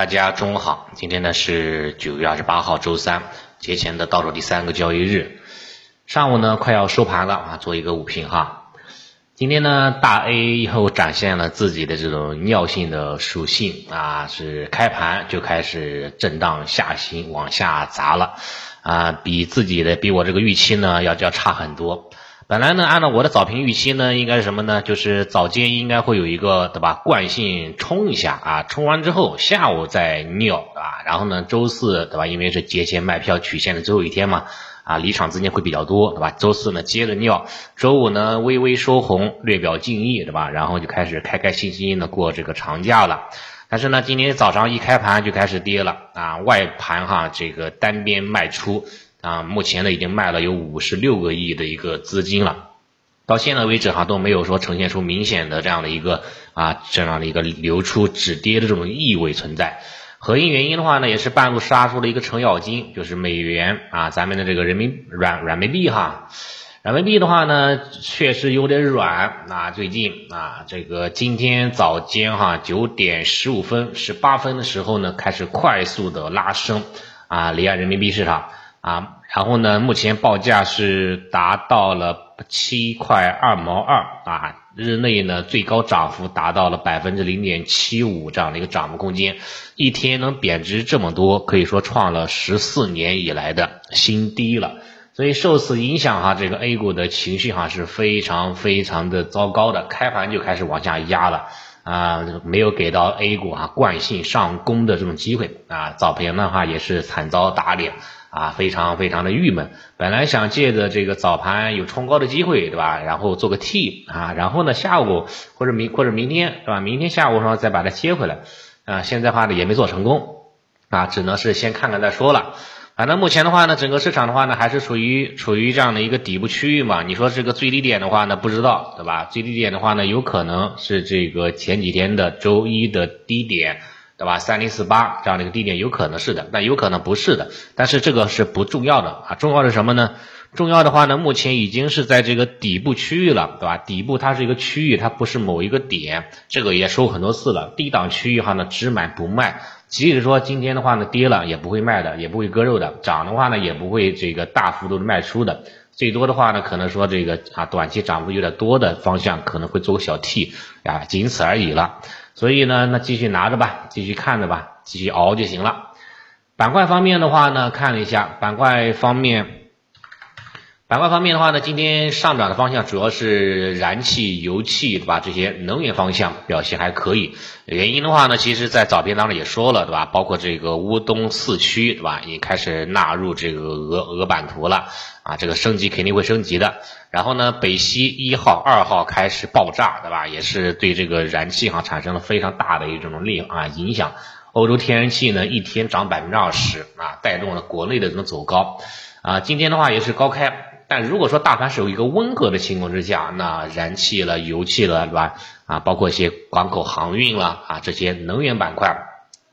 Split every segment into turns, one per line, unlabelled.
大家中午好，今天呢是九月二十八号周三，节前的倒数第三个交易日，上午呢快要收盘了啊，做一个午评哈。今天呢大 A 又展现了自己的这种尿性的属性啊，是开盘就开始震荡下行往下砸了啊，比自己的比我这个预期呢要要差很多。本来呢，按照我的早评预期呢，应该是什么呢？就是早间应该会有一个，对吧？惯性冲一下啊，冲完之后下午再尿啊，然后呢，周四对吧？因为是节前卖票曲线的最后一天嘛，啊，离场资金会比较多，对吧？周四呢接着尿，周五呢微微收红，略表敬意，对吧？然后就开始开开心心的过这个长假了。但是呢，今天早上一开盘就开始跌了啊，外盘哈这个单边卖出。啊，目前呢已经卖了有五十六个亿的一个资金了，到现在为止哈都没有说呈现出明显的这样的一个啊这样的一个流出止跌的这种意味存在。核心原因的话呢，也是半路杀出了一个程咬金，就是美元啊，咱们的这个人民软软民币哈，软民币的话呢确实有点软啊，最近啊这个今天早间哈九点十五分十八分的时候呢开始快速的拉升啊离岸人民币市场。啊，然后呢，目前报价是达到了七块二毛二啊，日内呢最高涨幅达到了百分之零点七五这样的一个涨幅空间，一天能贬值这么多，可以说创了十四年以来的新低了。所以受此影响哈，这个 A 股的情绪哈是非常非常的糟糕的，开盘就开始往下压了啊，没有给到 A 股哈惯性上攻的这种机会啊，早盘的话也是惨遭打脸。啊，非常非常的郁闷。本来想借着这个早盘有冲高的机会，对吧？然后做个 T 啊，然后呢下午或者明或者明天，对吧？明天下午上再把它接回来。啊，现在话呢也没做成功，啊，只能是先看看再说了。反正目前的话呢，整个市场的话呢还是处于处于这样的一个底部区域嘛。你说这个最低点的话呢，不知道，对吧？最低点的话呢，有可能是这个前几天的周一的低点。对吧？三零四八这样的一个低点有可能是的，但有可能不是的。但是这个是不重要的啊，重要的是什么呢？重要的话呢，目前已经是在这个底部区域了，对吧？底部它是一个区域，它不是某一个点。这个也说过很多次了，低档区域哈呢只买不卖。即使说今天的话呢跌了，也不会卖的，也不会割肉的；涨的话呢，也不会这个大幅度的卖出的。最多的话呢，可能说这个啊短期涨幅有点多的方向，可能会做个小 T 啊，仅此而已了。所以呢，那继续拿着吧，继续看着吧，继续熬就行了。板块方面的话呢，看了一下板块方面，板块方面的话呢，今天上涨的方向主要是燃气、油气，对吧？这些能源方向表现还可以。原因的话呢，其实在早评当中也说了，对吧？包括这个乌东四区，对吧？也开始纳入这个俄俄版图了。啊，这个升级肯定会升级的。然后呢，北溪一号、二号开始爆炸，对吧？也是对这个燃气哈产生了非常大的一种力啊影响。欧洲天然气呢一天涨百分之二十啊，带动了国内的这种走高啊。今天的话也是高开，但如果说大盘是有一个温和的情况之下，那燃气了、油气了，对吧？啊，包括一些港口航运了啊，这些能源板块，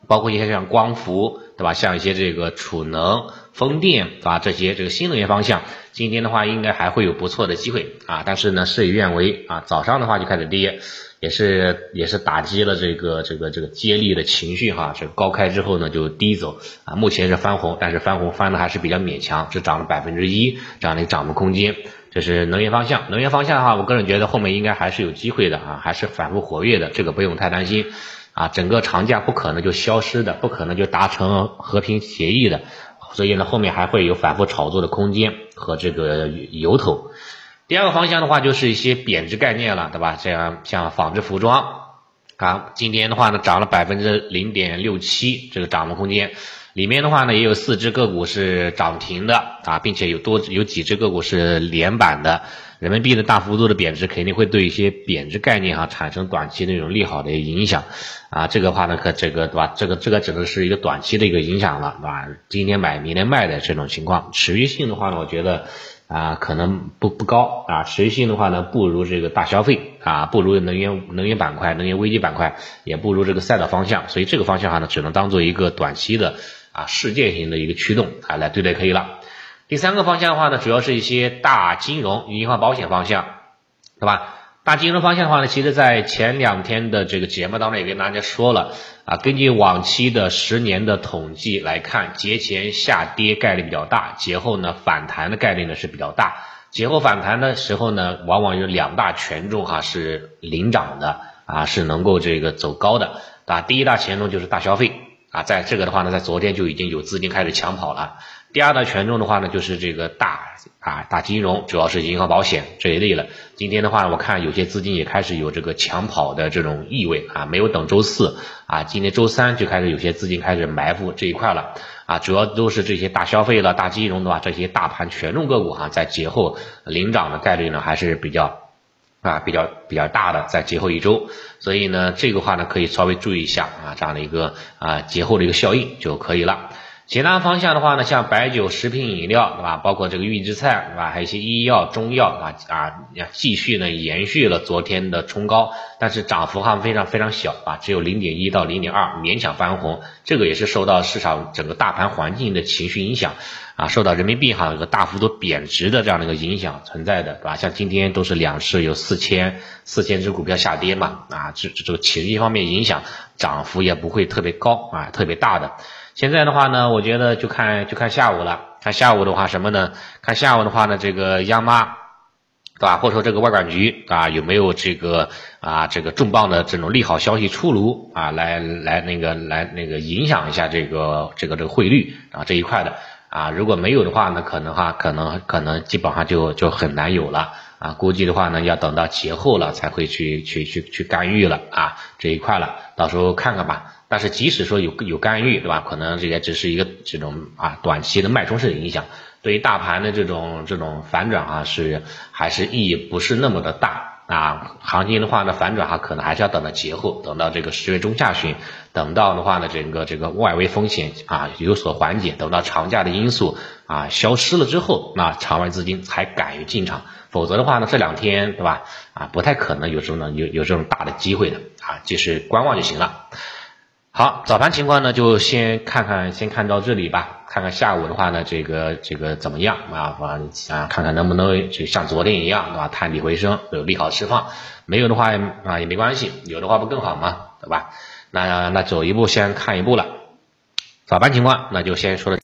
包括一些像光伏，对吧？像一些这个储能。风电啊，这些这个新能源方向，今天的话应该还会有不错的机会啊。但是呢，事与愿违啊，早上的话就开始跌，也是也是打击了这个这个这个接力的情绪哈。这高开之后呢就低走啊，目前是翻红，但是翻红翻的还是比较勉强，只涨了百分之一这样的一个涨幅空间。这是能源方向，能源方向的话，我个人觉得后面应该还是有机会的啊，还是反复活跃的，这个不用太担心啊。整个长假不可能就消失的，不可能就达成和平协议的。所以呢，后面还会有反复炒作的空间和这个由头。第二个方向的话，就是一些贬值概念了，对吧？这样像纺织服装啊，今天的话呢，涨了百分之零点六七，这个涨幅空间。里面的话呢，也有四只个股是涨停的啊，并且有多有几只个股是连板的。人民币的大幅度的贬值，肯定会对一些贬值概念哈产生短期那种利好的影响啊。这个话呢，可这个对吧？这个这个只能是一个短期的一个影响了，对吧？今天买，明天卖的这种情况，持续性的话呢，我觉得啊，可能不不高啊。持续性的话呢，不如这个大消费啊，不如能源能源板块、能源危机板块，也不如这个赛道方向。所以这个方向哈呢，只能当做一个短期的啊事件型的一个驱动啊来对待可以了。第三个方向的话呢，主要是一些大金融、银行、保险方向，对吧？大金融方向的话呢，其实在前两天的这个节目当中也跟大家说了啊，根据往期的十年的统计来看，节前下跌概率比较大，节后呢反弹的概率呢是比较大。节后反弹的时候呢，往往有两大权重哈是领涨的啊，是能够这个走高的啊。第一大权重就是大消费啊，在这个的话呢，在昨天就已经有资金开始抢跑了。第二大权重的话呢，就是这个大啊大金融，主要是银行、保险这一类了。今天的话，我看有些资金也开始有这个抢跑的这种意味啊，没有等周四啊，今天周三就开始有些资金开始埋伏这一块了啊，主要都是这些大消费了、大金融的话，这些大盘权重个股哈，在节后领涨的概率呢还是比较啊比较比较大的，在节后一周，所以呢，这个话呢可以稍微注意一下啊，这样的一个啊节后的一个效应就可以了。其他方向的话呢，像白酒、食品饮料，对吧？包括这个预制菜，对吧？还有一些医药、中药啊啊，继续呢延续了昨天的冲高，但是涨幅哈非常非常小啊，只有零点一到零点二，勉强翻红。这个也是受到市场整个大盘环境的情绪影响啊，受到人民币哈一个大幅度贬值的这样的一个影响存在的，对吧？像今天都是两市有四千四千只股票下跌嘛啊，这这个情绪方面影响，涨幅也不会特别高啊，特别大的。现在的话呢，我觉得就看就看下午了。看下午的话什么呢？看下午的话呢，这个央妈，对吧？或者说这个外管局啊，有没有这个啊这个重磅的这种利好消息出炉啊？来来那个来那个影响一下这个这个这个汇率啊这一块的啊。如果没有的话呢，可能哈可能可能基本上就就很难有了啊。估计的话呢，要等到节后了才会去去去去干预了啊这一块了。到时候看看吧。但是即使说有有干预，对吧？可能这也只是一个这种啊短期的脉冲式的影响，对于大盘的这种这种反转啊，是还是意义不是那么的大啊。行情的话呢，反转哈，可能还是要等到节后，等到这个十月中下旬，等到的话呢，整个这个外围风险啊有所缓解，等到长假的因素啊消失了之后，那场外资金才敢于进场，否则的话呢，这两天对吧？啊，不太可能有这种有有这种大的机会的啊，就是观望就行了。好，早盘情况呢，就先看看，先看到这里吧。看看下午的话呢，这个这个怎么样啊？啊，看看能不能就像昨天一样，对吧？探底回升，有利好释放。没有的话啊，也没关系。有的话不更好吗？对吧？那那走一步先看一步了。早盘情况，那就先说了。